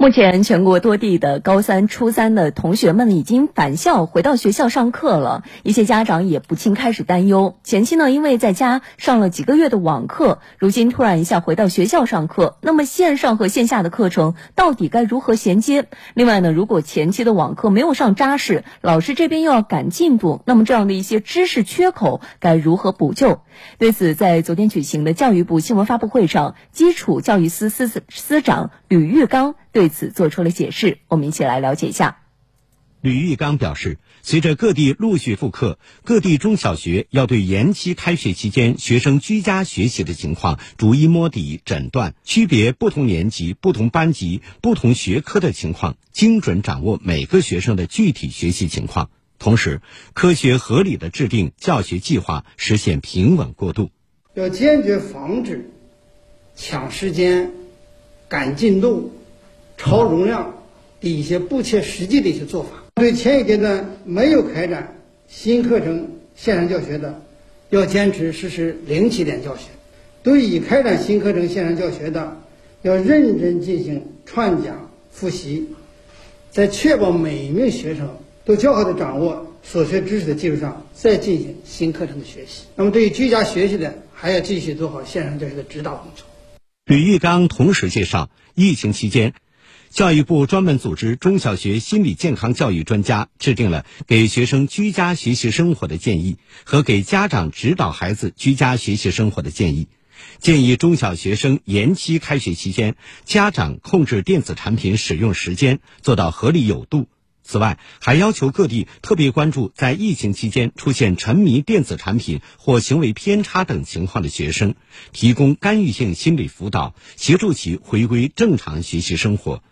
目前，全国多地的高三、初三的同学们已经返校回到学校上课了。一些家长也不禁开始担忧：前期呢，因为在家上了几个月的网课，如今突然一下回到学校上课，那么线上和线下的课程到底该如何衔接？另外呢，如果前期的网课没有上扎实，老师这边又要赶进度，那么这样的一些知识缺口该如何补救？对此，在昨天举行的教育部新闻发布会上，基础教育司司司长吕玉刚对。此做出了解释，我们一起来了解一下。吕玉刚表示，随着各地陆续复课，各地中小学要对延期开学期间学生居家学习的情况逐一摸底诊断，区别不同年级、不同班级、不同学科的情况，精准掌握每个学生的具体学习情况，同时科学合理的制定教学计划，实现平稳过渡。要坚决防止抢时间、赶进度。超容量的一些不切实际的一些做法。对前一阶段没有开展新课程线上教学的，要坚持实施零起点教学；对已开展新课程线上教学的，要认真进行串讲复习，在确保每一名学生都较好的掌握所学知识的基础上，再进行新课程的学习。那么，对于居家学习的，还要继续做好线上教学的指导工作。吕玉刚同时介绍，疫情期间。教育部专门组织中小学心理健康教育专家制定了给学生居家学习生活的建议和给家长指导孩子居家学习生活的建议，建议中小学生延期开学期间，家长控制电子产品使用时间，做到合理有度。此外，还要求各地特别关注在疫情期间出现沉迷电子产品或行为偏差等情况的学生，提供干预性心理辅导，协助其回归正常学习生活。